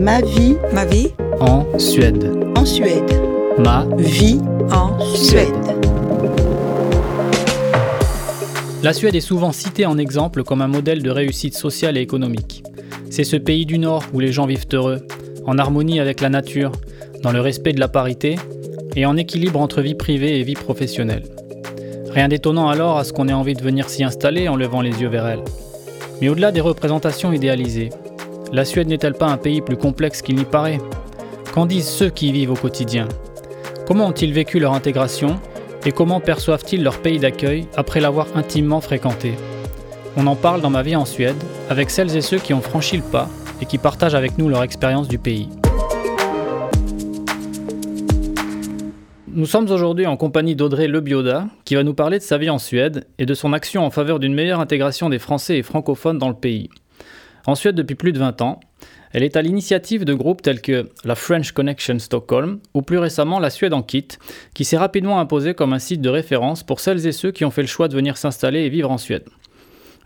Ma vie Ma vie En Suède. en Suède. Ma Vie en Suède. La Suède est souvent citée en exemple comme un modèle de réussite sociale et économique. C'est ce pays du Nord où les gens vivent heureux, en harmonie avec la nature, dans le respect de la parité et en équilibre entre vie privée et vie professionnelle. Rien d'étonnant alors à ce qu'on ait envie de venir s'y installer en levant les yeux vers elle. Mais au-delà des représentations idéalisées, la Suède n'est-elle pas un pays plus complexe qu'il n'y paraît Qu'en disent ceux qui y vivent au quotidien Comment ont-ils vécu leur intégration et comment perçoivent-ils leur pays d'accueil après l'avoir intimement fréquenté On en parle dans Ma vie en Suède avec celles et ceux qui ont franchi le pas et qui partagent avec nous leur expérience du pays. Nous sommes aujourd'hui en compagnie d'Audrey Lebioda, qui va nous parler de sa vie en Suède et de son action en faveur d'une meilleure intégration des Français et francophones dans le pays. En Suède depuis plus de 20 ans, elle est à l'initiative de groupes tels que la French Connection Stockholm ou plus récemment la Suède en Kit, qui s'est rapidement imposée comme un site de référence pour celles et ceux qui ont fait le choix de venir s'installer et vivre en Suède.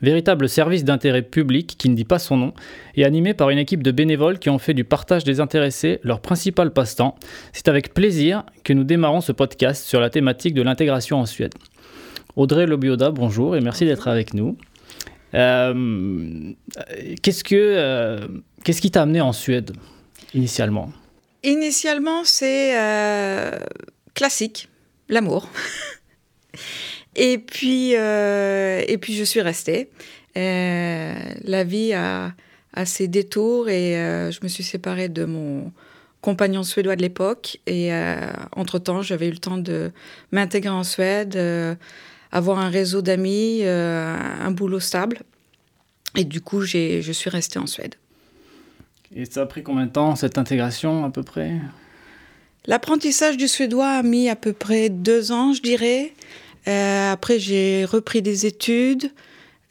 Véritable service d'intérêt public qui ne dit pas son nom, et animé par une équipe de bénévoles qui ont fait du partage des intéressés leur principal passe-temps, c'est avec plaisir que nous démarrons ce podcast sur la thématique de l'intégration en Suède. Audrey Lobioda, bonjour et merci d'être avec nous. Euh, qu'est-ce que euh, qu'est-ce qui t'a amené en Suède initialement? Initialement, c'est euh, classique, l'amour. et, puis, et puis, je suis restée. La vie a, ses détours et je me suis séparée de mon compagnon suédois de l'époque. Et entre-temps, j'avais eu le temps de m'intégrer en Suède, avoir un réseau d'amis, euh, un boulot stable. Et du coup, j'ai- je suis restée en Suède. Et ça a pris combien de temps cette intégration à peu près? L'apprentissage du suédois a mis à peu près deux ans, je dirais. Euh, après, j'ai repris des études.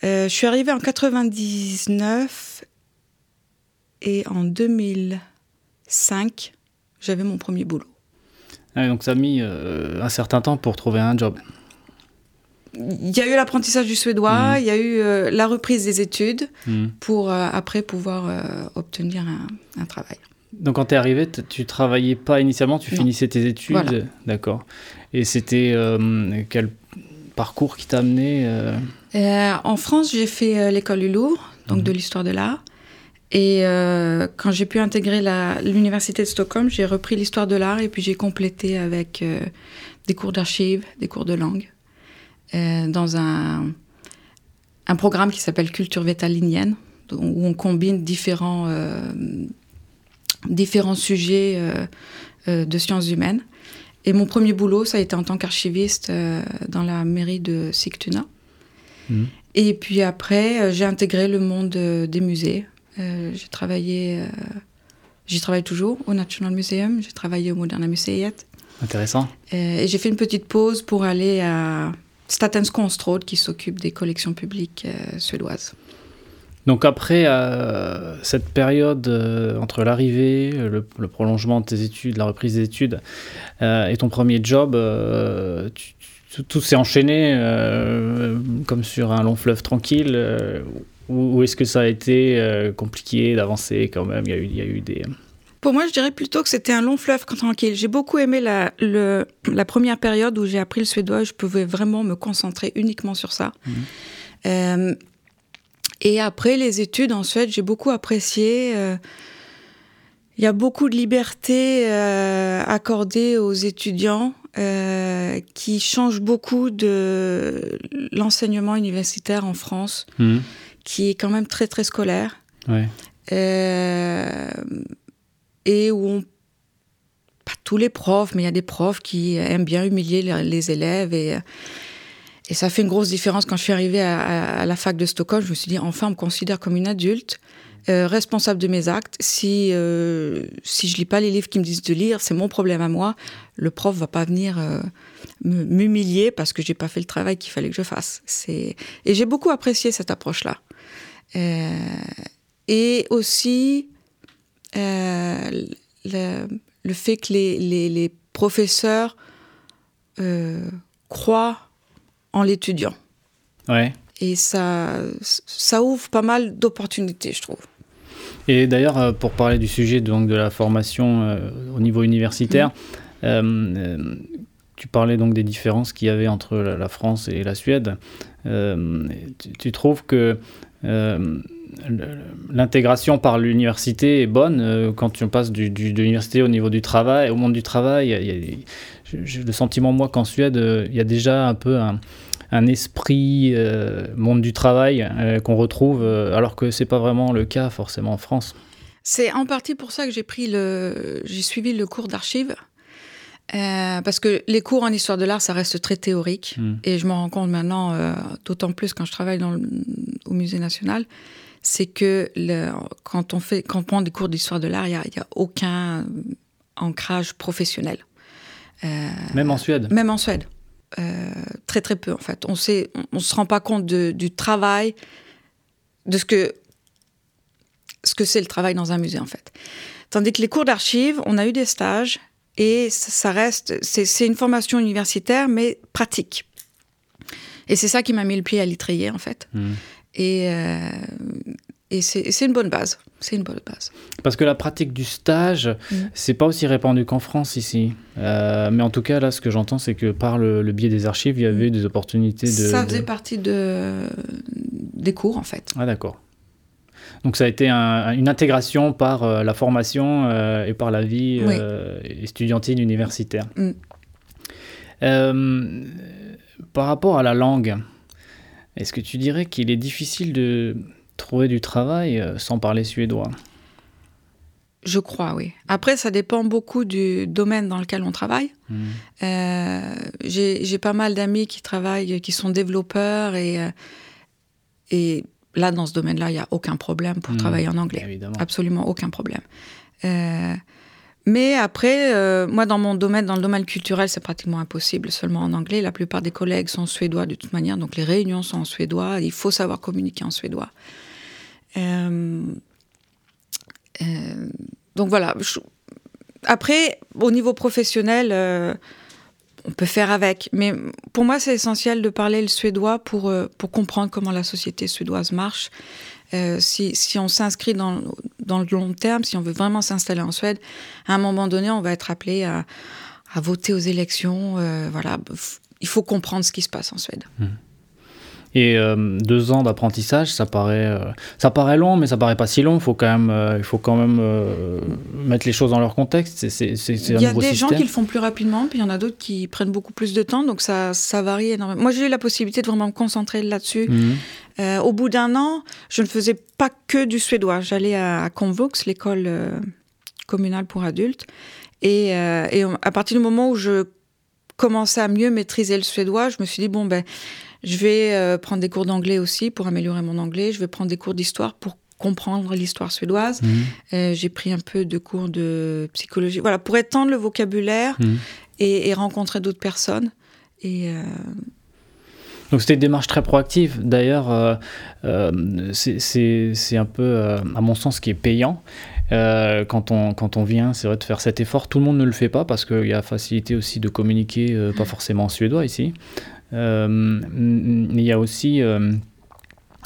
Euh, je suis arrivée en 99 et en 2005, j'avais mon premier boulot. Ah, Donc ça a mis euh, un certain temps pour trouver un job. Il y a eu l'apprentissage du suédois, Mhm. il y a eu euh, la reprise des études Hmm. pour euh, après pouvoir euh, obtenir un, un travail. Donc quand tu es arrivé, tu travaillais pas initialement, tu Non. finissais tes études Voilà. D'accord. Et c'était quel parcours qui t'a amené en France, j'ai fait l'école du Louvre, donc Mhm. de l'histoire de l'art. Et quand j'ai pu intégrer l'université de Stockholm, j'ai repris l'histoire de l'art et puis j'ai complété avec des cours d'archives, des cours de langue, dans un, un programme qui s'appelle Culture vétalinienne, où on combine différents, euh, différents sujets euh, euh, de sciences humaines. Et mon premier boulot, ça a été en tant qu'archiviste euh, dans la mairie de Sigtuna. Mhm. Et puis après, euh, j'ai intégré le monde euh, des musées. Euh, j'ai travaillé, euh, j'y travaille toujours au National Museum, j'ai travaillé au Moderna Museet. Intéressant. Euh, et j'ai fait une petite pause pour aller à Statens Konstråd qui s'occupe des collections publiques euh, suédoises. Donc après euh, cette période euh, entre l'arrivée, le, prolongement de tes études, la reprise des études et ton premier job, tout s'est enchaîné comme sur un long fleuve tranquille ou, est-ce que ça a été compliqué d'avancer quand même? Il y a eu des... Pour moi, je dirais plutôt que c'était un long fleuve tranquille. J'ai beaucoup aimé la, le- la première période où j'ai appris le suédois. Je pouvais vraiment me concentrer uniquement sur ça. Euh, et après les études en Suède, j'ai beaucoup apprécié. euh, Il y a beaucoup de liberté euh, accordée aux étudiants euh, qui change beaucoup de l'enseignement universitaire en France, Mhm. qui est quand même très très scolaire. Ouais. Euh, et où on pas tous les profs, mais il y a des profs qui aiment bien humilier les, élèves et et ça fait une grosse différence quand je suis arrivée à, la fac de Stockholm. Je me suis dit enfin on me considère comme une adulte. euh, responsable de mes actes. Si euh, si je lis pas les livres qui me disent de lire, c'est mon problème à moi. Le prof va pas venir euh, m'humilier parce que j'ai pas fait le travail qu'il fallait que je fasse. Et j'ai beaucoup apprécié cette approche-là. Euh, et aussi euh, le, le fait que les, les, les professeurs euh, croient en l'étudiant. Ouais. Et ça, ça ouvre pas mal d'opportunités, je trouve. Et d'ailleurs, pour parler du sujet donc, de la formation au niveau universitaire, mm. tu parlais donc des différences qu'il y avait entre la, France et la Suède. Tu, tu, trouves que l'intégration par l'université est bonne euh, quand tu passes du, de l'université au niveau du travail, au monde du travail. J'ai le sentiment, moi, qu'en Suède, euh, il y a déjà un peu un, esprit euh, monde du travail qu'on retrouve, alors que c'est pas vraiment le cas forcément en France. C'est en partie pour ça que j'ai pris le, j'ai suivi le cours d'archives. parce que les cours en histoire de l'art, ça reste très théorique. Hmm. Et je me rends compte maintenant, d'autant plus quand je travaille dans au Musée national, c'est que le, quand, on fait, quand on prend des cours d'histoire de l'art, il n'y a, a, aucun ancrage professionnel. Euh, même en Suède Même en Suède. Euh, très très peu en fait. On on, se rend pas compte de, du travail, de ce que ce que c'est le travail dans un musée en fait. Tandis que les cours d'archives, on a eu des stages et ça, reste, c'est une formation universitaire mais pratique. Et c'est ça qui m'a mis le pied à l'étrier en fait. Mmh. Et, euh, et c'est une bonne base. C'est une bonne base. Parce que la pratique du stage, mm. c'est pas aussi répandu qu'en France ici. Euh, mais en tout cas, là, ce que j'entends, c'est que par le, biais des archives, il y avait des opportunités de. Ça faisait partie de, des cours, en fait. Ah, d'accord. Donc ça a été une intégration par euh, la formation et par la vie estudiantine universitaire. Mm. par rapport à la langue, est-ce que tu dirais qu'il est difficile de trouver du travail euh, sans parler suédois? Je crois, oui. Après, ça dépend beaucoup du domaine dans lequel on travaille. Hmm. Euh, j'ai pas mal d'amis qui travaillent, qui sont développeurs et, euh, et là, dans ce domaine-là, il n'y a aucun problème pour hmm. travailler en anglais. Absolument aucun problème. Mais après, euh, moi, dans mon domaine, dans le domaine culturel, c'est pratiquement impossible, seulement en anglais. La plupart des collègues sont suédois de toute manière, donc les réunions sont en suédois. Il faut savoir communiquer en suédois. Euh, euh, donc voilà. Après, au niveau professionnel, on peut faire avec. Mais pour moi, c'est essentiel de parler le suédois pour, pour comprendre comment la société suédoise marche. Si, si, on s'inscrit dans, dans le long terme, si on veut vraiment s'installer en Suède, à un moment donné, on va être appelé à, voter aux élections. Euh, voilà, il faut comprendre ce qui se passe en Suède. Hmm. Et euh, deux ans d'apprentissage, ça paraît, euh, ça paraît long, mais ça paraît pas si long. Il faut quand même, il faut quand même mettre les choses dans leur contexte. il y a des gens qui le font plus rapidement, puis il y en a d'autres qui prennent beaucoup plus de temps, donc ça, ça varie énormément. Moi, j'ai eu la possibilité de vraiment me concentrer là-dessus. Hmm. Euh, au bout d'un an, je ne faisais pas que du suédois. J'allais à, Convox, l'école euh, communale pour adultes. Et, euh, à partir du moment où je commençais à mieux maîtriser le suédois, je me suis dit, bon, ben, je vais prendre des cours d'anglais aussi pour améliorer mon anglais. Je vais prendre des cours d'histoire pour comprendre l'histoire suédoise. Mmh. j'ai pris un peu de cours de psychologie. Voilà, pour étendre le vocabulaire mmh. et, et, rencontrer d'autres personnes. Et donc c'était une démarche très proactive. D'ailleurs, euh, euh, c'est un peu, euh, à mon sens, qui est payant. quand, on, quand on vient, c'est vrai, de faire cet effort. Tout le monde ne le fait pas parce qu'il y a facilité aussi de communiquer, pas forcément en suédois ici. mais il y a aussi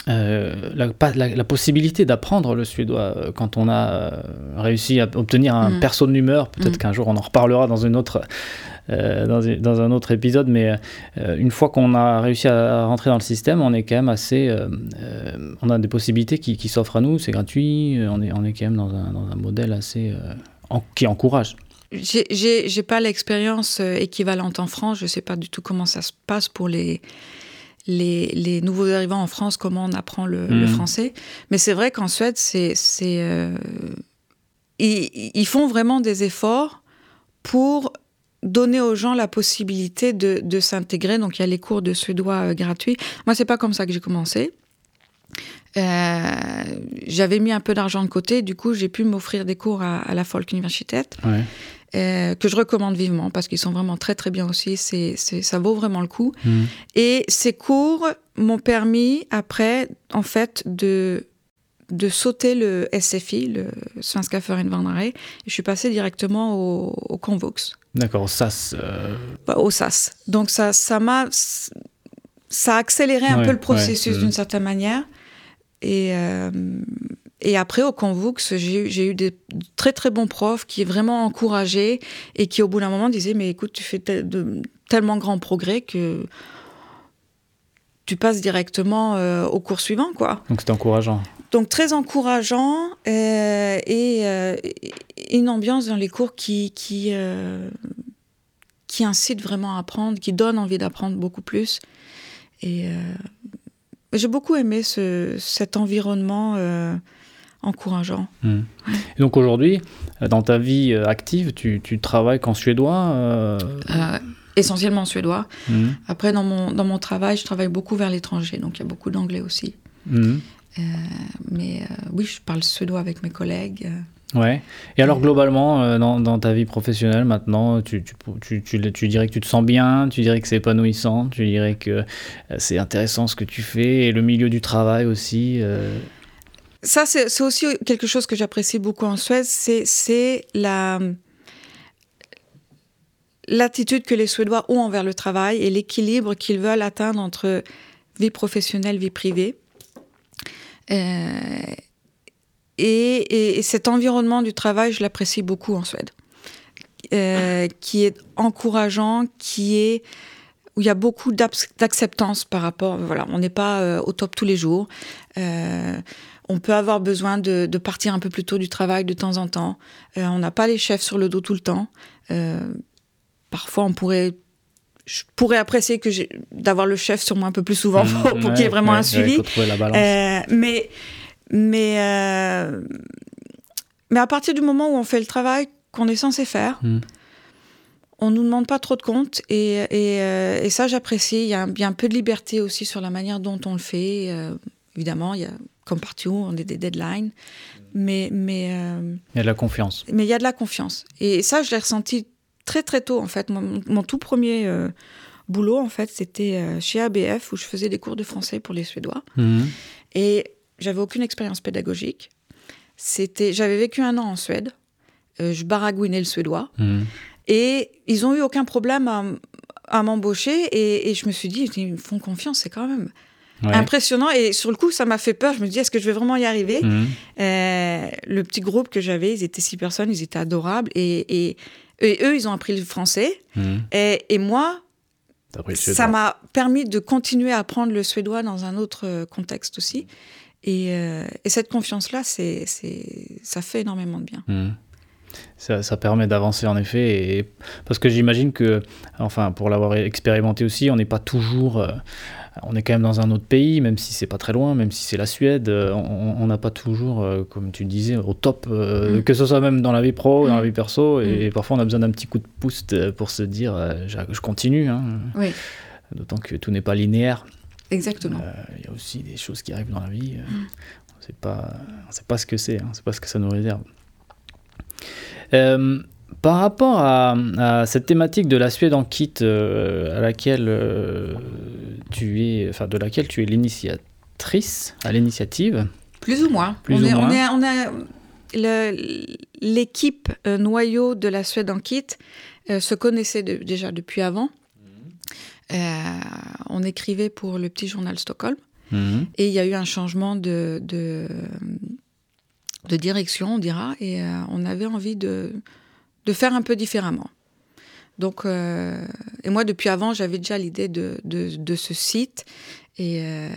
la, la, possibilité d'apprendre le suédois quand on a réussi à obtenir un mmh. perso de. Peut-être mmh. qu'un jour on en reparlera dans une autre dans, dans, un autre épisode, mais euh, une fois qu'on a réussi à rentrer dans le système, on est quand même assez. Euh, on a des possibilités qui, qui s'offrent à nous, c'est gratuit, on est, on est quand même dans un, dans un modèle assez. qui encourage. J'ai pas l'expérience équivalente en France, je sais pas du tout comment ça se passe pour les. Les, les, nouveaux arrivants en France, comment on apprend le, le mmh. français. Mais c'est vrai qu'en Suède, c'est, euh, ils, ils, font vraiment des efforts pour donner aux gens la possibilité de, de s'intégrer. Donc il y a les cours de suédois euh, gratuits. Moi, c'est pas comme ça que j'ai commencé. Euh, j'avais mis un peu d'argent de côté, du coup j'ai pu m'offrir des cours à, la Folk Universitet, euh, que je recommande vivement parce qu'ils sont vraiment très très bien aussi, c'est, ça vaut vraiment le coup. Mmh. Et ces cours m'ont permis après en fait de de sauter le SFI, le Svenska Föreningen et je suis passée directement au, au Convox. D'accord, au SAS. Euh. Bah, au SAS. Donc ça, ça m'a, ça a accéléré un peu le processus d'une certaine manière. Et, euh, et après, au Convoux, j'ai eu des très très bons profs qui vraiment encourageaient et qui, au bout d'un moment, disaient Mais écoute, tu fais de, tellement grand progrès que tu passes directement euh, au cours suivant, quoi. Donc c'était encourageant. Donc très encourageant euh, et, euh, une ambiance dans les cours qui qui qui incite vraiment à apprendre, qui donne envie d'apprendre beaucoup plus. Et j'ai beaucoup aimé ce, cet environnement encourageant. Et donc aujourd'hui, dans ta vie active, tu, tu travailles qu'en suédois essentiellement suédois. Mhm. Après, dans mon, dans mon travail, je travaille beaucoup vers l'étranger, donc il y a beaucoup d'anglais aussi. Mhm. Euh, mais euh, oui, je parle suédois avec mes collègues. Euh. Ouais. Et alors, globalement, dans, dans, ta vie professionnelle maintenant, tu, tu, tu, tu, dirais que tu te sens bien, tu dirais que c'est épanouissant, tu dirais que c'est intéressant ce que tu fais, et le milieu du travail aussi. Ça, c'est aussi quelque chose que j'apprécie beaucoup en Suède, c'est la l'attitude que les Suédois ont envers le travail et l'équilibre qu'ils veulent atteindre entre vie professionnelle, vie privée. Euh, et, cet environnement du travail, je l'apprécie beaucoup en Suède, euh, qui est encourageant, qui est où il y a beaucoup d'acceptance par rapport. Voilà, on n'est pas euh, au top tous les jours. on peut avoir besoin de, de, partir un peu plus tôt du travail de temps en temps. on n'a pas les chefs sur le dos tout le temps parfois on pourrait je pourrais apprécier que d'avoir le chef sur moi un peu plus souvent mmh, pour, qu'il y ait vraiment un suivi. Euh, mais mais euh, mais à partir du moment où on fait le travail qu'on est censé faire, mmh. on nous demande pas trop de comptes et, et, euh, et ça j'apprécie. Il y, a un, peu de liberté aussi sur la manière dont on le fait. évidemment, il y a comme partout, on a des deadlines, mais mais il y a de la confiance. Mais il y a de la confiance et ça je l'ai ressenti très très tôt en fait. Mon, tout premier euh, boulot en fait, c'était euh, chez ABF où je faisais des cours de français pour les Suédois. Mhm. Et j'avais aucune expérience pédagogique. C'était, j'avais vécu un an en Suède. Euh, je baragouinais le suédois. Mhm. Et ils ont eu aucun problème à, m'embaucher. Et, je me suis dit, ils me font confiance, c'est quand même impressionnant. Et sur le coup, ça m'a fait peur. Je me dis, est-ce que je vais vraiment y arriver mhm. Le petit groupe que j'avais, ils étaient six personnes, ils étaient adorables. Et, et, et eux, ils ont appris le français. Mhm. Et, moi, ça m'a permis de continuer à apprendre le suédois dans un autre euh, contexte aussi. Et, euh, et cette confiance-là, c'est, ça fait énormément de bien. Mhm. Ça, ça, permet d'avancer en effet. Et... Parce que j'imagine que, enfin, pour l'avoir expérimenté aussi, on n'est pas toujours. Euh, on est quand même dans un autre pays, même si c'est pas très loin, même si c'est la Suède, euh, on n'a pas toujours, euh, comme tu disais, au top, mm. que ce soit même dans la vie pro, dans la vie perso, et, mm. parfois on a besoin d'un petit coup de pouce pour se dire, je continue. Hein. Oui. D'autant que tout n'est pas linéaire. Exactement. Il y a aussi des choses qui arrivent dans la vie. Mm. On ne sait pas, pas ce que c'est, hein, on ne sait pas ce que ça nous réserve. Euh, par rapport à, cette thématique de la Suède en kit, euh, à laquelle euh, tu es, enfin de laquelle tu es l'initiatrice, à l'initiative. Plus ou moins. Plus on, est, moins. on, a l'équipe noyau de la Suède en kit se connaissait déjà depuis avant. on écrivait pour le petit journal Stockholm. Mhm. Et il y a eu un changement de, de direction, on dira, et euh, on avait envie de, de faire un peu différemment. Donc, euh, et moi, depuis avant, j'avais déjà l'idée de, de, ce site. Euh,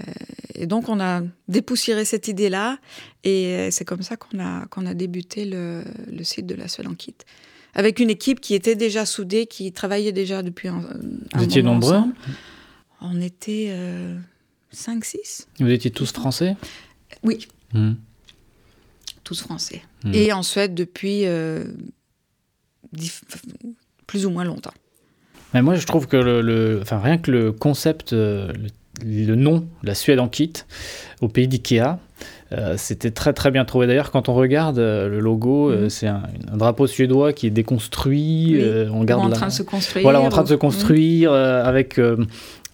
et, donc, on a dépoussiéré cette idée-là. Et c'est comme ça qu'on a, qu'on a débuté le, le, site de la Seule en Kit. Avec une équipe qui était déjà soudée, qui travaillait déjà depuis un, un Vous étiez nombreux On était 5-6. Vous étiez tous français? Oui. Hmm tous français. Hmm. Et en Suède depuis euh, plus ou moins longtemps. Mais moi, je trouve que le, enfin, rien que le concept, euh, le, nom, la Suède en kit, au pays d'IKEA, euh, c'était très très bien trouvé. D'ailleurs, quand on regarde le logo, hmm. c'est un, drapeau suédois qui est déconstruit. on garde en train de se construire. Voilà, en train de se construire avec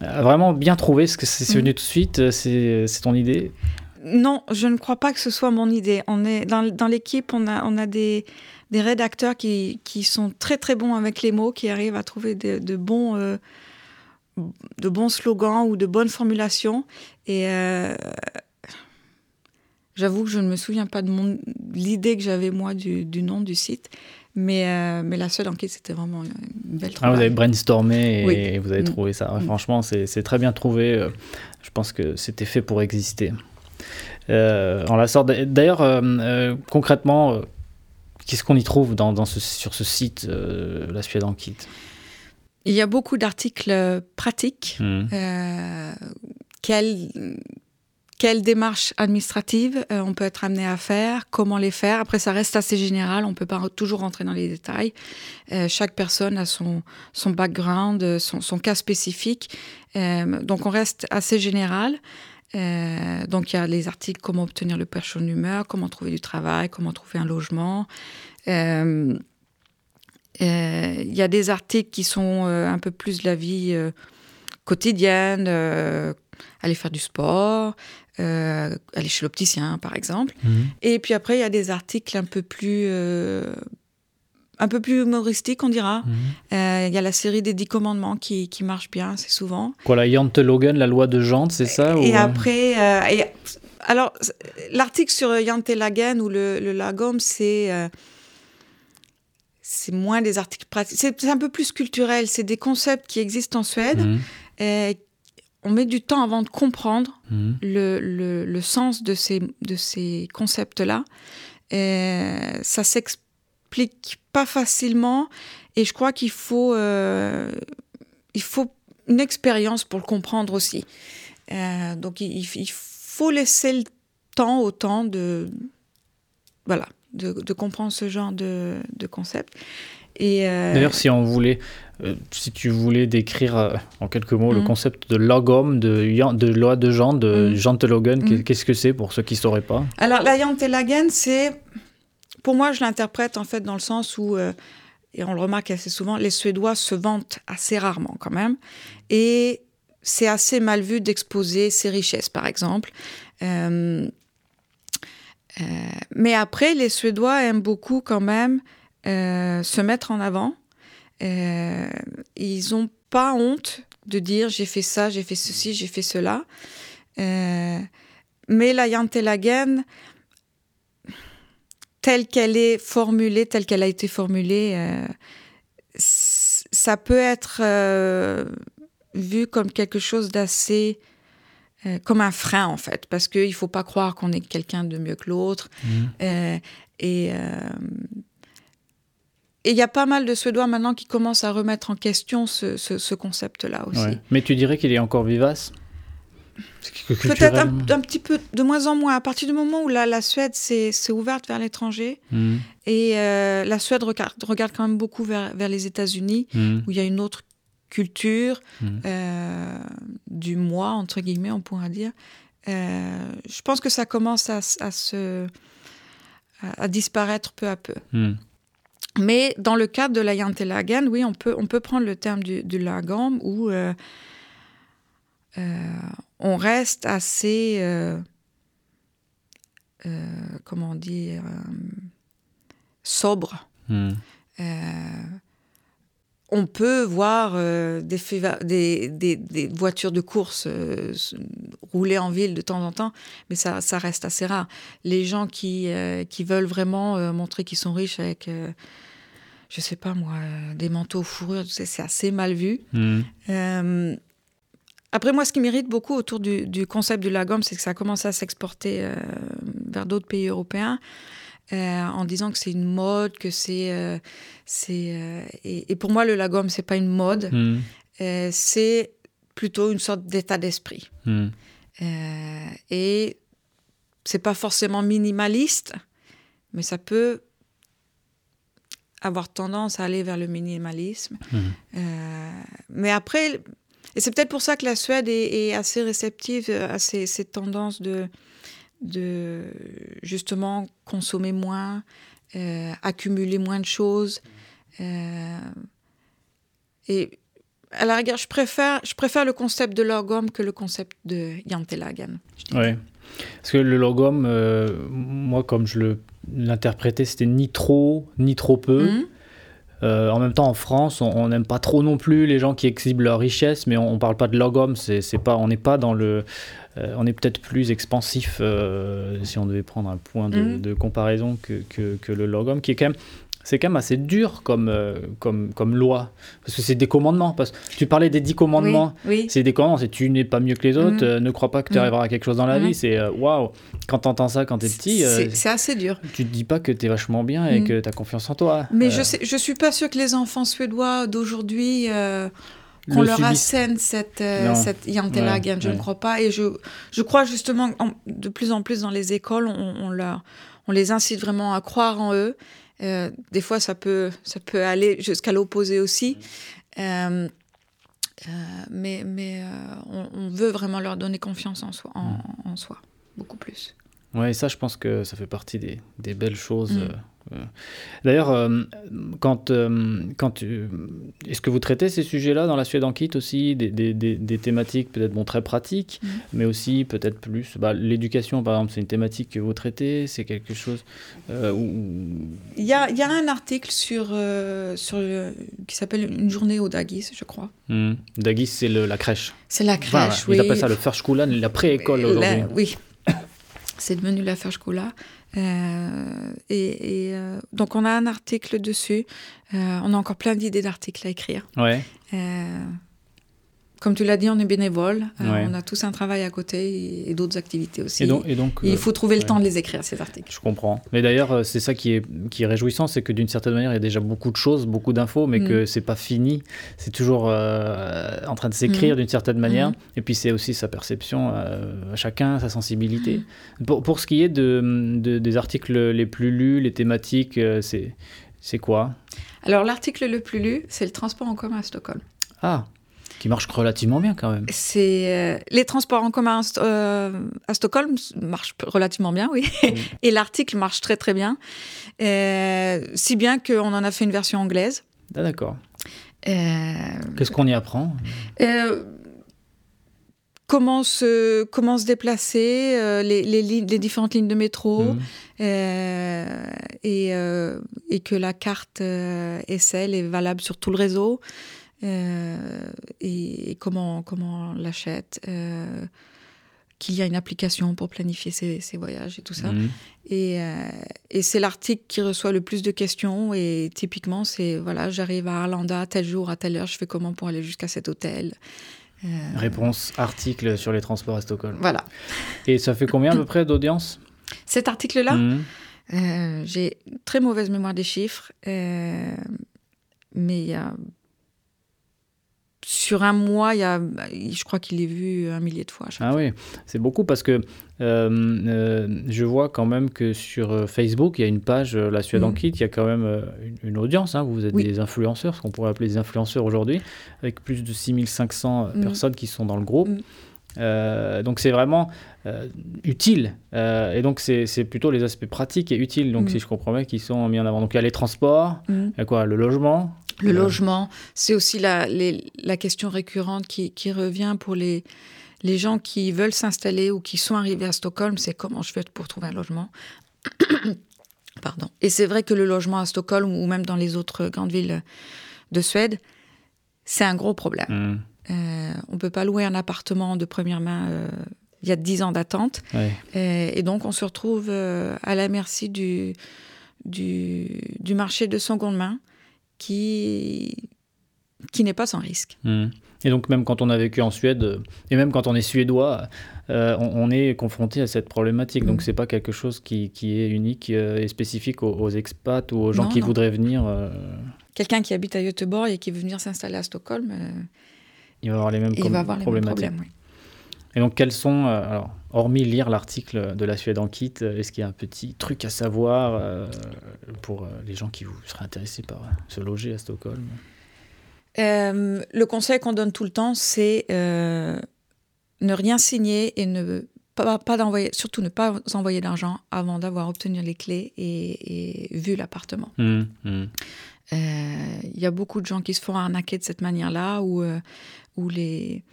vraiment bien trouvé. Ce que c'est hmm. venu tout de suite. C'est ton idée? Non, je ne crois pas que ce soit mon idée. On est dans, l'équipe, on a, on a des, rédacteurs qui, sont très très bons avec les mots, qui arrivent à trouver de, bons, euh, de bons slogans ou de bonnes formulations. Et, euh, J'avoue que je ne me souviens pas de mon l'idée que j'avais moi du, du, nom du site, mais, euh, mais la seule enquête, c'était vraiment une belle ah, vous avez brainstormé et, vous avez mm. trouvé ça. Mm. Franchement, c'est très bien trouvé. Je pense que c'était fait pour exister. Euh, la sorte. D'ailleurs, euh, concrètement, qu'est-ce qu'on y trouve dans, dans ce, sur ce site, La Suède en kit Il y a beaucoup d'articles pratiques. Mm. quels quelles démarches administratives euh, on peut être amené à faire, comment les faire. Après, ça reste assez général, on ne peut pas toujours rentrer dans les détails. Euh, chaque personne a son, son background, son, son cas spécifique. Euh, donc, on reste assez général. Donc, il y a les articles comment obtenir le perche humeur, comment trouver du travail, comment trouver un logement. Il y a des articles qui sont un peu plus de la vie quotidienne, aller faire du sport, euh, aller chez l'opticien, par exemple. Mhm. Et puis après, il y a des articles un peu plus, euh, un peu plus humoristiques, on dira. Mhm. Euh, il y a la série des Dix Commandements qui, qui marche bien, c'est souvent. Quoi, la Logan, la loi de Jante, c'est ça Et après, alors, l'article sur Logan ou le, le Lagom, c'est c'est moins des articles pratiques. C'est un peu plus culturel. C'est des concepts qui existent en Suède, mhm on met du temps avant de comprendre mhm. le, le, sens de ces, de ces concepts-là. Ça s'explique pas facilement et je crois qu'il faut, euh, il faut une expérience pour le comprendre aussi. Euh, donc il, il, faut laisser le temps au temps de, voilà, de, de comprendre ce genre de, de concept. Euh, D'ailleurs, si on voulait, euh, si tu voulais décrire euh, en quelques mots le mm. concept de logom, de, de loi de Jean, de mm. Jantelogen, mm. qu'est-ce que c'est pour ceux qui ne sauraient pas? Alors, la Jantelogen, c'est. Pour moi, je l'interprète en fait dans le sens où, et on le remarque assez souvent, les Suédois se vantent assez rarement quand même. Et c'est assez mal vu d'exposer ses richesses, par exemple. mais après, les Suédois aiment beaucoup quand même euh, se mettre en avant. Euh, ils n'ont pas honte de dire j'ai fait ça, j'ai fait ceci, j'ai fait cela. Euh, mais la Jantelagen, telle qu'elle est formulée, telle qu'elle a été formulée, ça peut être vu comme quelque chose d'assez comme un frein en fait, parce qu'il ne faut pas croire qu'on est quelqu'un de mieux que l'autre. Mmh. et et il y a pas mal de Suédois maintenant qui commencent à remettre en question ce, ce, concept-là aussi. Mais tu dirais qu'il est encore vivace? Peut-être un, petit peu de moins en moins. À partir du moment où la, la Suède s'est ouverte vers l'étranger, mmh. et euh, la Suède regarde, regarde, quand même beaucoup vers, vers les États-Unis, mmh. où il y a une autre culture mmh. euh, du moi, entre guillemets, on pourra dire. Euh, je pense que ça commence à, à se, à, disparaître peu à peu. Mais dans le cadre de la Jantelagen, oui, on peut, on peut prendre le terme du, du lagom où on reste assez, euh, comment dire, sobre. Hmm. on peut voir des, des, des, voitures de course rouler en ville de temps en temps, mais ça, ça reste assez rare. Les gens qui, qui veulent vraiment montrer qu'ils sont riches avec je sais pas moi, des manteaux fourrure, c'est assez mal vu. Hmm. Euh, après, moi, ce qui m'irrite beaucoup autour du, concept du lagom, c'est que ça a commencé à s'exporter euh, vers d'autres pays européens euh, en disant que c'est une mode, que c'est. c'est et, pour moi, le lagom, c'est pas une mode, hmm. c'est plutôt une sorte d'état d'esprit. Hmm. et c'est pas forcément minimaliste, mais ça peut avoir tendance à aller vers le minimalisme. Euh, mais après, et c'est peut-être pour ça que la Suède est, assez réceptive à ces, tendances de, de justement consommer moins, euh, accumuler moins de choses. Euh, et à la rigueur, je préfère, je préfère le concept de l'orgome que le concept de Jantelagen. Oui. Parce que le logom, moi, comme je le l'interpréter, c'était ni trop, ni trop peu. Mhm. Euh, en même temps, en France, on n'aime pas trop non plus les gens qui exhibent leur richesse, mais on ne parle pas de logom. C'est, pas, on n'est pas dans le, on est peut-être plus expansif si on devait prendre un point de, mm. comparaison que, que, que, le logom, qui est quand même c'est quand même assez dur comme, euh, comme, comme loi. Parce que c'est des commandements. Parce que tu parlais des dix commandements. Oui, C'est des commandements. C'est tu n'es pas mieux que les autres. Mm. Euh, ne crois pas que tu arriveras à quelque chose dans la mm. vie. C'est euh, waouh. Quand tu entends ça quand tu es petit. c'est assez dur. Tu te dis pas que tu es vachement bien et que tu as confiance en toi. Mais je ne je suis pas sûre que les enfants suédois d'aujourd'hui. qu'on leur assène cette, cette Yantelagen, je ne crois pas. Et je, je crois justement, de plus en plus dans les écoles, on, on, leur, on les incite vraiment à croire en eux euh, des fois, ça peut, ça peut aller jusqu'à l'opposé aussi. Euh, euh, mais mais on, veut vraiment leur donner confiance en soi, en, en soi beaucoup plus. Ouais, ça, je pense que ça fait partie des, des belles choses. Mm. Euh, d'ailleurs, euh, quand, euh, quand est-ce que vous traitez ces sujets-là dans la Suède en kit aussi, des, des, des, thématiques peut-être bon, très pratiques, mm. mais aussi peut-être plus. Bah, l'éducation, par exemple, c'est une thématique que vous traitez, c'est quelque chose. où... il, y a, il y a un article sur, sur qui s'appelle Une journée au Dagis, je crois. Mm. Dagis, c'est la crèche. C'est la crèche, oui. Ils appellent ça le Förskolan, la pré-école aujourd'hui. Oui, c'est devenu la Förskola. Euh, et, et euh, donc on a un article dessus. Euh, on a encore plein d'idées d'articles à écrire. Ouais. Euh, comme tu l'as dit, on est bénévole. Euh, on a tous un travail à côté et, d'autres activités aussi. Et donc, et donc il faut trouver le temps de les écrire, ces articles. Je comprends. Mais d'ailleurs, euh, c'est ça qui est, qui est réjouissant, c'est que d'une certaine manière, il y a déjà beaucoup de choses, beaucoup d'infos, mais que mm. c'est pas fini. C'est toujours euh, en train de s'écrire mm. d'une certaine manière. Mm. Et puis c'est aussi sa perception à chacun, sa sensibilité. Pour, pour, ce qui est de, de, des articles les plus lus, les thématiques, c'est quoi? Alors l'article le plus lu, c'est le transport en commun à Stockholm. Ah qui marche relativement bien quand même. C'est euh, les transports en commun euh, à Stockholm marchent relativement bien, oui. Mm. Et l'article marche très très bien, euh, si bien qu'on en a fait une version anglaise. Ah, d'accord. Qu'est-ce qu'on y apprend? Comment se, comment se déplacer, les, les, les, différentes lignes de métro, mm. et, et, que la carte SL est valable sur tout le réseau. Euh, et, comment, comment on l'achète, euh, qu'il y a une application pour planifier ses, voyages et tout ça. Mhm. Et, euh, et c'est l'article qui reçoit le plus de questions. Et typiquement, c'est voilà, j'arrive à Arlanda tel jour, à telle heure, je fais comment pour aller jusqu'à cet hôtel? Réponse article sur les transports à Stockholm. Voilà. Et ça fait combien à peu près d'audience? Cet article-là? Mhm. J'ai très mauvaise mémoire des chiffres, mais il y a sur un mois, il y a, je crois qu'il est vu un millier de fois. Ah oui, c'est beaucoup parce que euh, euh, je vois quand même que sur euh, Facebook, il y a une page, La Suède en mm. kit, il y a quand même une, audience. Hein, vous êtes des influenceurs, ce qu'on pourrait appeler des influenceurs aujourd'hui, avec plus de 6500 mm. personnes qui sont dans le groupe. Mm. donc c'est vraiment utile. et donc c'est plutôt les aspects pratiques et utiles, donc si je comprends bien, qui sont mis en avant. Donc il y a les transports, il y a quoi? Le logement, le logement, c'est aussi la, la, question récurrente qui, qui, revient pour les, les gens qui veulent s'installer ou qui sont arrivés à Stockholm, c'est comment je fais pour trouver un logement? Pardon. Et c'est vrai que le logement à Stockholm ou même dans les autres grandes villes de Suède, c'est un gros problème. Mmh. Euh, on ne peut pas louer un appartement de première main. Euh, il y a 10 ans d'attente. Et, donc, on se retrouve euh, à la merci du, du, du marché de seconde main qui, qui n'est pas sans risque. Hmm. Et donc même quand on a vécu en Suède, et même quand on est suédois, euh, on, est confronté à cette problématique. Donc hmm. c'est pas quelque chose qui, qui est unique euh, et spécifique aux, expats ou aux gens qui voudraient venir. Euh, Quelqu'un qui habite à Göteborg et qui veut venir s'installer à Stockholm, il va avoir les mêmes, va avoir les mêmes problèmes. Oui. Et donc, quels sont, euh, alors, hormis lire l'article de la Suède en kit, euh, est-ce qu'il y a un petit truc à savoir euh, pour les gens qui vous seraient intéressés par se loger à Stockholm? Le conseil qu'on donne tout le temps, c'est ne rien signer et ne pas, pas d'envoyer, surtout ne pas envoyer d'argent avant d'avoir obtenu les clés et, vu l'appartement. Mmh, mmh. Il y a beaucoup de gens qui se font arnaquer de cette manière-là, où, où les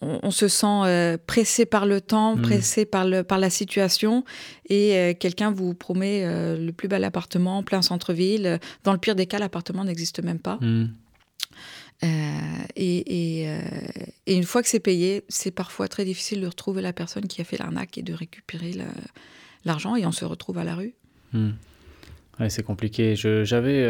on, se sent euh, pressé par le temps, mm. pressé par, le, par la situation, et euh, quelqu'un vous promet euh, le plus bel appartement en plein centre-ville. Dans le pire des cas, l'appartement n'existe même pas. Mm. et, et, une fois que c'est payé, c'est parfois très difficile de retrouver la personne qui a fait l'arnaque et de récupérer l'argent et on se retrouve à la rue. Ouais, c'est compliqué. J'avais,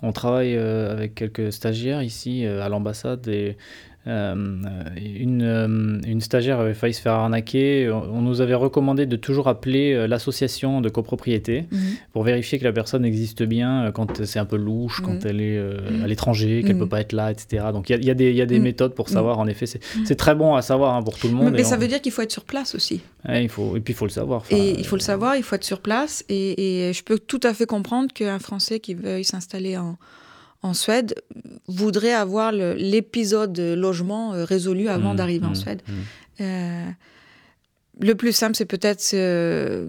on travaille avec quelques stagiaires ici à l'ambassade et une, euh, une, stagiaire avait failli se faire arnaquer. On nous avait recommandé de toujours appeler euh, l'association de copropriété mhm. pour vérifier que la personne existe bien quand c'est un peu louche, quand mhm. elle est mhm. à l'étranger, qu'elle ne peut pas être là, etc. Donc il y, y, a des, y a des méthodes pour savoir, en effet. C'est très bon à savoir hein, pour tout le monde. Mais, ça veut dire qu'il faut être sur place aussi. il faut, et puis il faut le savoir. Et il faut le savoir, il faut être sur place. Et, et je peux tout à fait comprendre qu'un Français qui veuille s'installer en en Suède voudrait avoir l'épisode logement euh, résolu avant mmh, d'arriver en mmh, Suède. Mmh. Euh, le plus simple, c'est peut-être euh,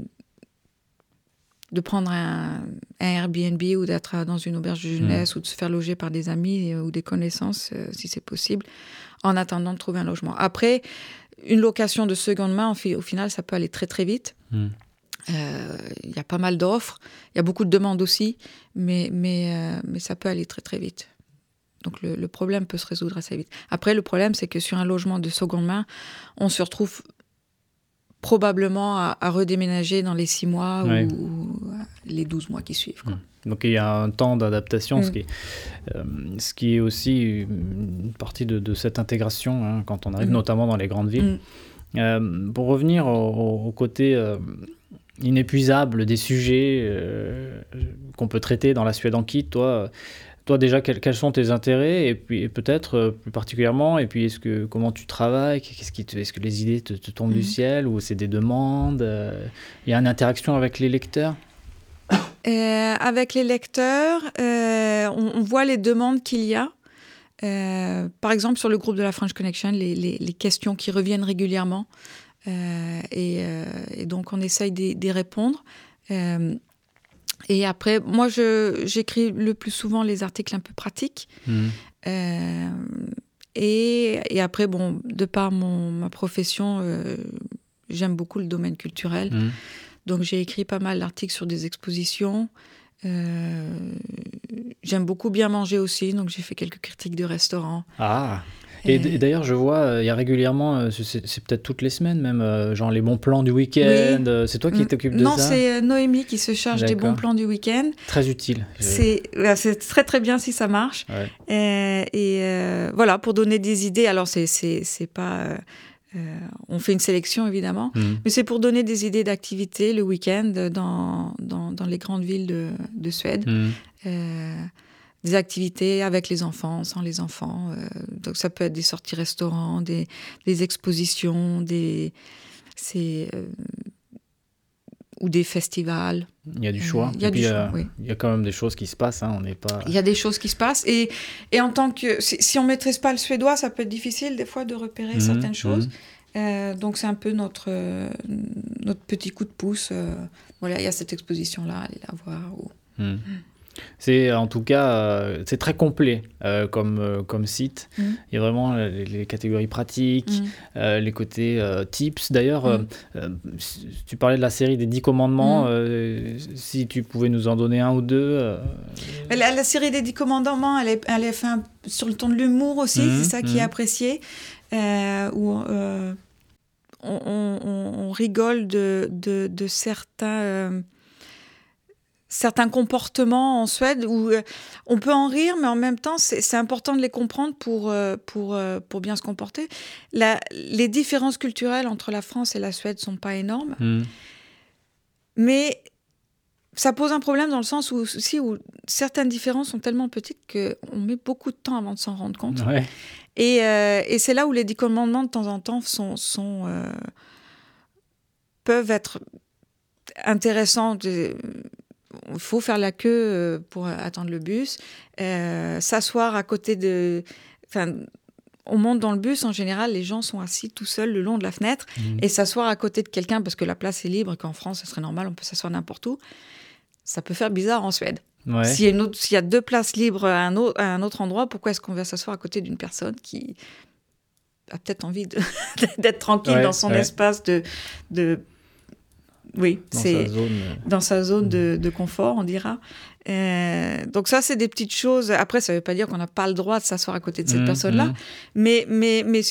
de prendre un, Airbnb ou d'être dans une auberge de jeunesse ou de se faire loger par des amis ou des connaissances, si c'est possible, en attendant de trouver un logement. Après, une location de seconde main, au final, ça peut aller très très vite. Euh, il y a pas mal d'offres, il y a beaucoup de demandes aussi, mais, mais, euh, mais ça peut aller très très vite. Donc le, le, problème peut se résoudre assez vite. Après, le problème, c'est que sur un logement de seconde main, on se retrouve probablement à, redéménager dans les six mois ou, les 12 mois qui suivent. Quoi. Mmh. Donc il y a un temps d'adaptation, ce, mmh. qui est, euh, ce qui est aussi une partie de, de cette intégration hein, quand on arrive, mmh. notamment dans les grandes villes. pour revenir au, au côté inépuisable des sujets euh, qu'on peut traiter dans la Suède en kit. Toi, toi déjà, quels, sont tes intérêts et puis peut-être euh, plus particulièrement, et puis est-ce que comment tu travailles? Qu'est-ce qui est-ce que les idées te, tombent du mhm. ciel ou c'est des demandes? Euh, Il y a une interaction avec les lecteurs? Avec les lecteurs, on, voit les demandes qu'il y a. par exemple, sur le groupe de la French Connection, les, les questions qui reviennent régulièrement. Euh, euh, et, donc, on essaye d'y répondre. Euh, et après, moi, j'écris le plus souvent les articles un peu pratiques. Mmh. Et, et, après, bon, de par mon, ma profession, j'aime beaucoup le domaine culturel. Mmh. Donc, j'ai écrit pas mal d'articles sur des expositions. j'aime beaucoup bien manger aussi, donc j'ai fait quelques critiques de restaurants. Ah et, d'ailleurs, je vois, euh, il y a régulièrement, euh, c'est peut-être toutes les semaines même, euh, genre les bons plans du week-end. C'est toi qui t'occupes de ça Non, c'est Noémie qui se charge des bons plans du week-end. Très utile. C'est très très bien si ça marche. Et, voilà, pour donner des idées. Alors, c'est pas. on fait une sélection évidemment, mm. mais c'est pour donner des idées d'activités le week-end dans, dans, dans, les grandes villes de, de Suède. Mm des activités avec les enfants, sans les enfants. Euh, donc ça peut être des sorties restaurants, des, des expositions, des c'est euh, ou des festivals. Il y a du choix. Il y a, du choix, oui. il y a quand même des choses qui se passent. Hein, on n'est pas. Il y a des choses qui se passent et, et en tant que si, si on maîtrise pas le suédois, ça peut être difficile des fois de repérer mmh, certaines mmh. choses. Euh, donc c'est un peu notre notre petit coup de pouce. voilà, il y a cette exposition là, allez la voir. Ou... Mmh. C'est en tout cas euh, c'est très complet euh, comme, euh, comme site. Mm. Il y a vraiment les, catégories pratiques, mm. les côtés tips. D'ailleurs, mm. tu parlais de la série des 10 commandements. si tu pouvais nous en donner un ou deux. La, série des 10 commandements, elle est, elle est faite sur le ton de l'humour aussi. c'est ça qui est apprécié. où on, on, rigole de, de, de certains certains comportements en Suède où euh, on peut en rire, mais en même temps, c'est important de les comprendre pour, euh, pour, euh, pour bien se comporter. La, les différences culturelles entre la France et la Suède sont pas énormes, hmm. mais ça pose un problème dans le sens où, aussi, où certaines différences sont tellement petites qu'on met beaucoup de temps avant de s'en rendre compte. Et, et c'est là où les dix commandements, de temps en temps, sont, sont peuvent être intéressants. De, il faut faire la queue euh, pour attendre le bus, euh, s'asseoir à côté de... Enfin, on monte dans le bus, en général, les gens sont assis tout seuls le long de la fenêtre mmh. et s'asseoir à côté de quelqu'un parce que la place est libre et qu'en France, ce serait normal, on peut s'asseoir n'importe où. Ça peut faire bizarre en Suède. S'il y, a deux places libres à un, autre, à un autre endroit, pourquoi est-ce qu'on va s'asseoir à côté d'une personne qui a peut-être envie d'être tranquille dans son espace de, de Oui, c'est euh, dans sa zone de, de confort, on dira. Euh, donc ça, c'est des petites choses. Après, ça ne veut pas dire qu'on n'a pas le droit de s'asseoir à côté de cette Mhm, personne-là, mhm. mais, mais, mais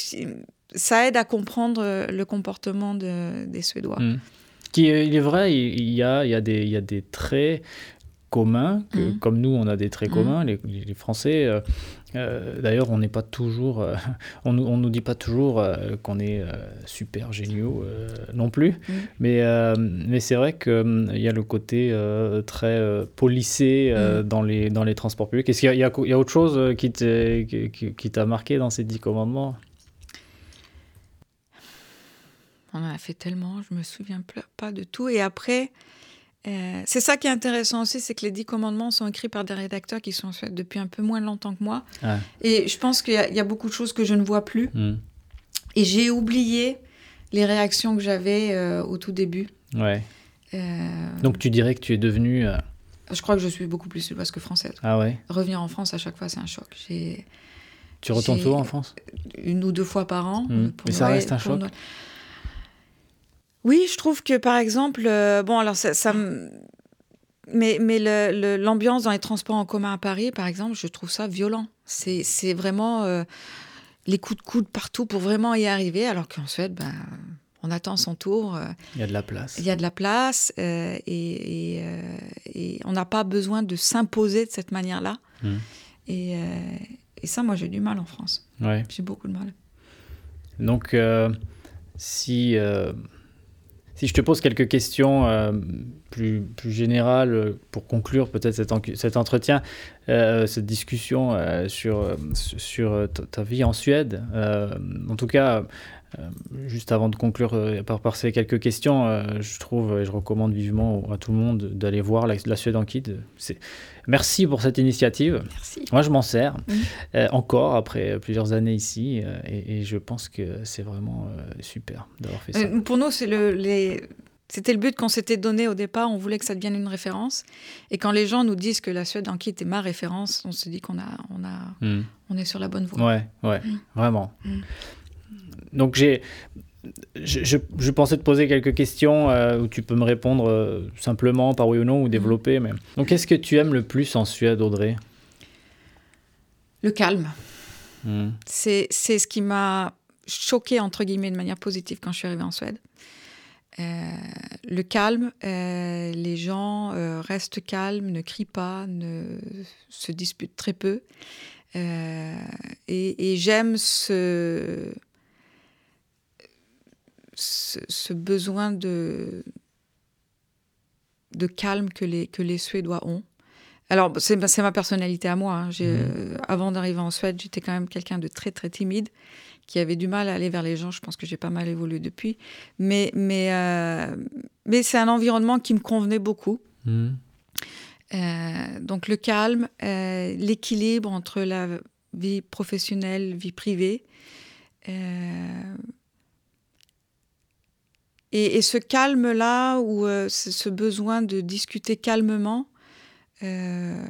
ça aide à comprendre euh, le comportement de- des Suédois. Mm. Qui, il est vrai, il y a, il y a, des, il y a des traits communs, que, Mm. comme nous, on a des traits Mm. communs, les, les Français. euh, euh, D'ailleurs, on n'est pas toujours, euh, on nous, on nous dit pas toujours euh, qu'on est super géniaux non plus, Mm. mais, mais c'est vrai qu'il y a le côté très policé euh, Mm. dans, les, dans les transports publics. Est-ce qu'il y, a- y y autre chose qui t'est- qui- qui- t'a marqué dans ces dix commandements? On en a fait tellement, je me souviens pas de tout. Et après, euh, c'est ça qui est intéressant aussi, c'est que les dix commandements sont écrits par des rédacteurs qui sont en Suède depuis un peu moins longtemps que moi. Ah. Et je pense qu'il y, a- il y a beaucoup de choses que je ne vois plus. Mm. Et j'ai oublié les réactions que j'avais euh, au tout début. Ouais. Euh, Donc tu dirais que tu es devenu... je crois que je suis beaucoup plus que française. Ah ouais Revenir en France à chaque fois, c'est un choc. J'ai Tu retournes souvent en France? une ou deux fois par an. Mm. euh, pour Mais ça reste un choc? Oui, je trouve que par exemple, euh, bon alors ça, ça me- mais mais le- le- l'ambiance dans les transports en commun à Paris, par exemple, je trouve ça violent. C'est vraiment euh, les coups de coude partout pour vraiment y arriver, alors qu'en Suède, ben, on attend son tour. euh, Il y a de la place. Il y a de la place euh, et, et, et on n'a pas besoin de s'imposer de cette manière-là. Mm. Et, et ça, moi, j'ai du mal en France. Ouais. J'ai beaucoup de mal. Donc, si, si je te pose quelques questions euh, plus, plus générales euh, pour conclure peut-être cet, cet entretien, euh, cette discussion sur, sur ta vie en Suède, en tout cas, juste avant de conclure euh, par, par ces quelques questions, euh, je trouve et je recommande vivement à tout le monde d'aller voir la, la Suède en kid. C'est- Merci pour cette initiative. Merci. Moi, je m'en sers euh, encore après plusieurs années ici euh, et, et je pense que c'est vraiment euh, super d'avoir fait ça. Euh, pour nous, c'est le, les... c'était le but qu'on s'était donné au départ. On voulait que ça devienne une référence. Et quand les gens nous disent que la Suède en kit est ma référence, on se dit qu'on a, on a, Mhm. on est sur la bonne voie. Ouais, ouais, Mm. vraiment. Mm. Donc j'ai, je, je- je pensais te poser quelques questions euh, où tu peux me répondre euh, simplement par oui ou non ou développer. Mais... Donc qu'est-ce que tu aimes le plus en Suède, Audrey? Le calme. Mm. C'est, c'est ce qui m'a choqué entre guillemets de manière positive quand je suis arrivée en Suède. Euh, le calme, les gens restent calmes, ne crient pas, ne se disputent très peu. Et, et j'aime ce, ce, ce besoin de, de calme que les, que les Suédois ont. Alors, c'est ma- personnalité à moi. hein. Mhm. euh, avant d'arriver en Suède, j'étais quand même quelqu'un de très, très timide, qui avait du mal à aller vers les gens. Je pense que j'ai pas mal évolué depuis. Mais, mais, euh, mais c'est un environnement qui me convenait beaucoup. Mm. Euh, donc, le calme, l'équilibre entre la vie professionnelle, vie privée. Et, et ce calme-là, ou euh, ce besoin de discuter calmement, euh,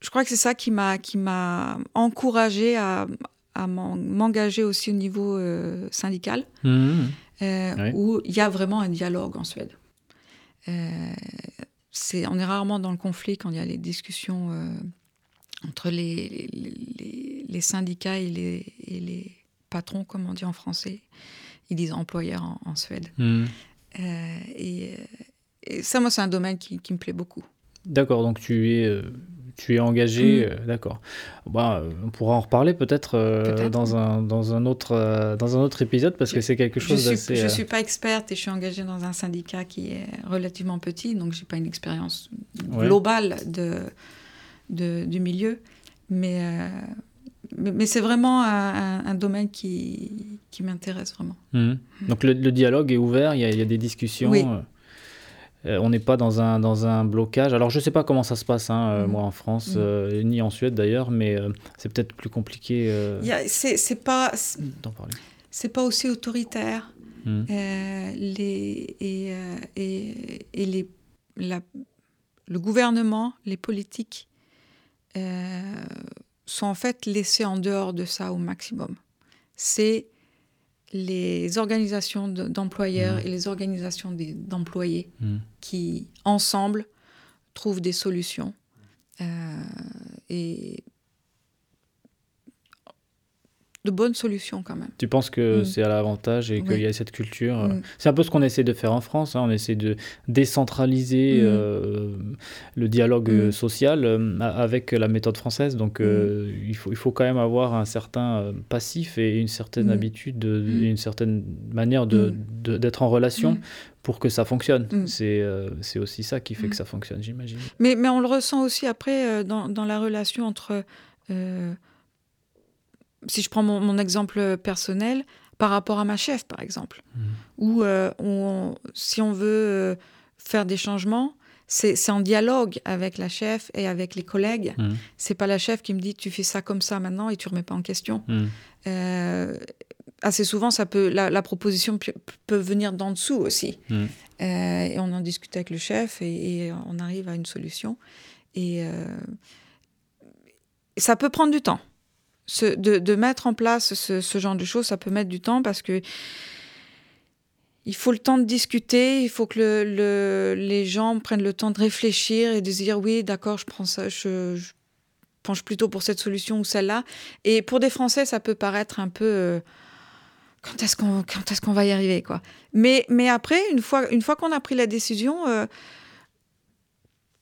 je crois que c'est ça qui m'a qui m'a encouragé à, à m'en- m'engager aussi au niveau euh, syndical, Mm. euh, Oui. où il y a vraiment un dialogue en Suède. C'est, on est rarement dans le conflit quand il y a les discussions entre les, les, les- les syndicats et les, et les patrons, comme on dit en français. Ils disent employeurs en, en Suède. Mm. Euh, et, euh, et ça, moi, c'est un domaine qui, qui me plaît beaucoup. D'accord, donc tu es, euh, tu es engagé, euh, d'accord. Bah, on pourra en reparler peut-être euh, dans, un, dans, un autre, euh, dans un autre épisode parce que Je- c'est quelque Je chose d'assez... je euh, suis pas experte et je suis engagée dans un syndicat qui est relativement petit, donc j'ai pas une expérience Ouais. globale de, de- du milieu. Mais, mais, mais c'est vraiment un, domaine qui, qui m'intéresse vraiment. Mhm. Donc le, le dialogue est ouvert, il y a, il y a des discussions. Oui. euh, euh, on n'est pas dans un, dans un blocage. Alors je ne sais pas comment ça se passe, hein, euh, Mhm. moi en France, euh, ni en Suède d'ailleurs, mais c'est peut-être plus compliqué C'est pas, c'est pas aussi autoritaire. Les, et, et, et les, la- le gouvernement, les politiques sont en fait laissés en dehors de ça au maximum. C'est les organisations d'employeurs Mmh. et les organisations d'employés Mm. qui, ensemble, trouvent des solutions. Euh, et de bonnes solutions quand même. Tu penses que Mm. c'est à l'avantage et qu'il y a cette culture euh, Mm. C'est un peu ce qu'on essaie de faire en France. hein, On essaie de décentraliser Mm. euh, le dialogue euh, social euh, avec la méthode française. Donc, euh, il, faut, il faut quand même avoir un certain passif et une certaine habitude, de- une certaine manière de- d'être en relation pour que ça fonctionne. Mm. C'est euh, aussi ça qui fait Mm. que ça fonctionne, j'imagine. Mais, mais on le ressent aussi après euh, dans, dans la relation entre... euh, si je prends mon, mon exemple personnel, par rapport à ma chef, par exemple, Mm. où euh, on- si on veut euh, faire des changements, c'est en dialogue avec la chef et avec les collègues. Mm. C'est pas la chef qui me dit tu fais ça comme ça maintenant et tu remets pas en question. Mm. Euh, assez souvent, ça peut, la, la proposition peut venir d'en dessous aussi. Mm. Euh, et on en discute avec le chef et, et on arrive à une solution. Et ça peut prendre du temps. De, mettre en place ce, genre de choses, ça peut mettre du temps parce que il faut le temps de discuter, il faut que le, le- les gens prennent le temps de réfléchir et de se dire oui, d'accord, je prends ça, je, penche plutôt pour cette solution ou celle-là. Et pour des Français, ça peut paraître un peu euh, quand est-ce qu'on est-ce va y arriver quoi. Mais mais après, une fois une fois qu'on a pris la décision, euh,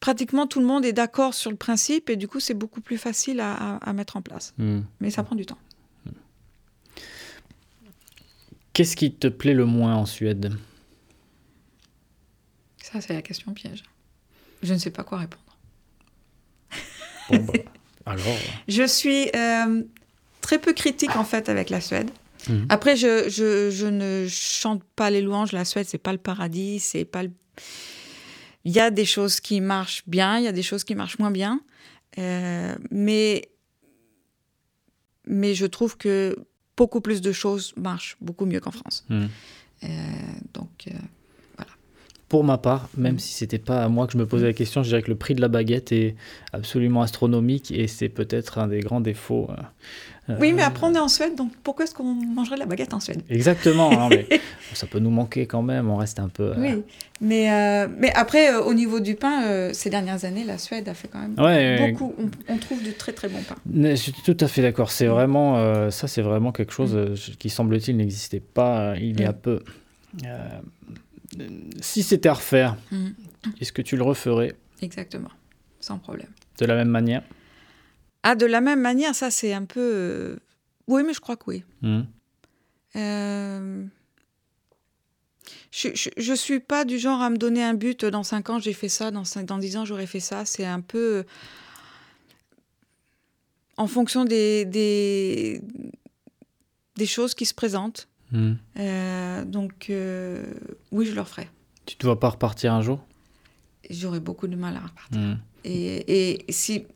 pratiquement tout le monde est d'accord sur le principe et du coup c'est beaucoup plus facile à, à- à mettre en place. Mm. Mais ça prend du temps. Qu'est-ce qui te plaît le moins en Suède? Ça c'est la question piège. Je ne sais pas quoi répondre. Bon, bah, alors? Je suis euh, très peu critique en fait avec la Suède. Mhm. Après, je, je, je ne chante pas les louanges. La Suède, c'est pas le paradis. C'est pas le... Il y a des choses qui marchent bien, il y a des choses qui marchent moins bien. Euh, mais, mais je trouve que beaucoup plus de choses marchent beaucoup mieux qu'en France. Mm. Euh, donc, euh, Pour ma part, même Mm. si c'était pas à moi que je me posais la question, je dirais que le prix de la baguette est absolument astronomique et c'est peut-être un des grands défauts. euh, oui, euh, mais après, on est en Suède, donc pourquoi est-ce qu'on mangerait de la baguette en Suède? Exactement, mais ça peut nous manquer quand même, on reste un peu. euh, Oui, mais, euh, mais après, au niveau du pain, ces dernières années, la Suède a fait quand même Ouais, beaucoup. On, on trouve du très très bon pain. Je suis tout à fait d'accord. C'est vraiment euh, ça, c'est vraiment quelque chose euh, qui semble-t-il n'existait pas il y a Mm. peu. Si c'était à refaire, Mhm. est-ce que tu le referais Exactement, sans problème. de la même manière Ah, de la même manière, ça c'est un peu. euh, Oui, mais je crois que oui. Mhm. Euh, Je, je, je suis pas du genre à me donner un but dans 5 ans, j'ai fait ça, dans, 5, dans 10 ans, j'aurais fait ça. C'est un peu. euh, En fonction des, des, des choses qui se présentent. Mhm. Euh, donc, euh, oui, je le referai. Tu ne dois pas repartir un jour? J'aurais beaucoup de mal à repartir. Mhm. Et, et si,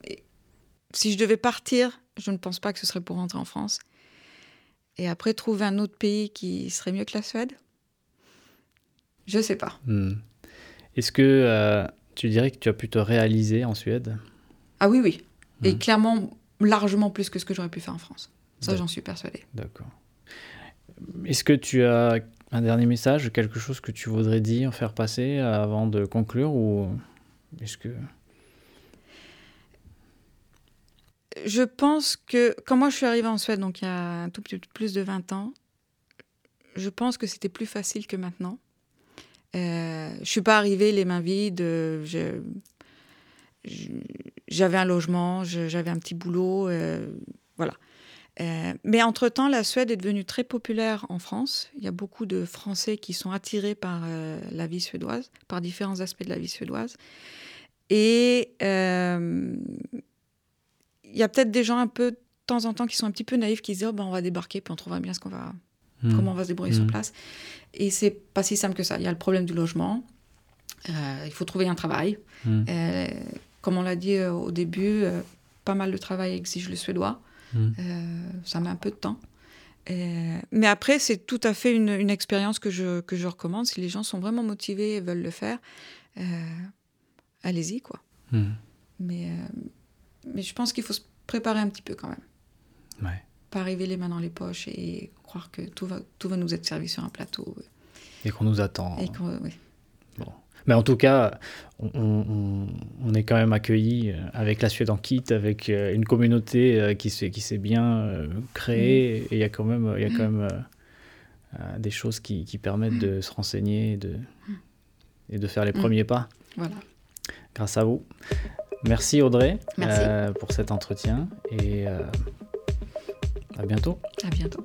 si je devais partir, je ne pense pas que ce serait pour rentrer en France. Et après, trouver un autre pays qui serait mieux que la Suède? Je sais pas. Mhm. Est-ce que euh, tu dirais que tu as pu te réaliser en Suède? Ah oui, oui. Et clairement, largement plus que ce que j'aurais pu faire en France. Ça, j'en suis persuadée. D'accord. Est-ce que tu as un dernier message, quelque chose que tu voudrais dire, faire passer avant de conclure ou est-ce que Je pense que, quand moi je suis arrivée en Suède, donc il y a un tout petit peu plus de 20 ans, je pense que c'était plus facile que maintenant. Euh, je suis pas arrivée les mains vides. euh, J'avais un logement, j'avais un petit boulot, euh, voilà. Euh, mais entre-temps, la Suède est devenue très populaire en France. Il y a beaucoup de Français qui sont attirés par euh, la vie suédoise, par différents aspects de la vie suédoise. Et euh, il y a peut-être des gens un peu de temps en temps qui sont un petit peu naïfs, qui se disent oh, ben, on va débarquer, puis on trouvera bien ce qu'on va, Hmm. comment on va se débrouiller sur Mhm. place. Et c'est pas si simple que ça. Il y a le problème du logement. Il faut trouver un travail. Hmm. Comme on l'a dit au début, pas mal de travail exige le suédois. Hmm. Euh, ça met un peu de temps. Euh, mais après, c'est tout à fait une, une expérience que je, que je recommande. Si les gens sont vraiment motivés et veulent le faire, euh, allez-y, quoi. Hmm. Mais, euh, mais je pense qu'il faut se préparer un petit peu quand même. Ouais. pas arriver les mains dans les poches et croire que tout va, tout va nous être servi sur un plateau. Et qu'on nous attend. Et qu'on- oui. Bon. Mais en tout cas, on, on- on est quand même accueillis euh, avec la Suède en kit, avec euh, une communauté euh, qui s'est qui s'est bien créée. Et il y a quand même, il y a quand même euh, des choses qui, qui permettent de se renseigner et de, et de faire les premiers pas Voilà. grâce à vous. Merci Audrey Merci. euh, pour cet entretien et euh, à bientôt. À bientôt.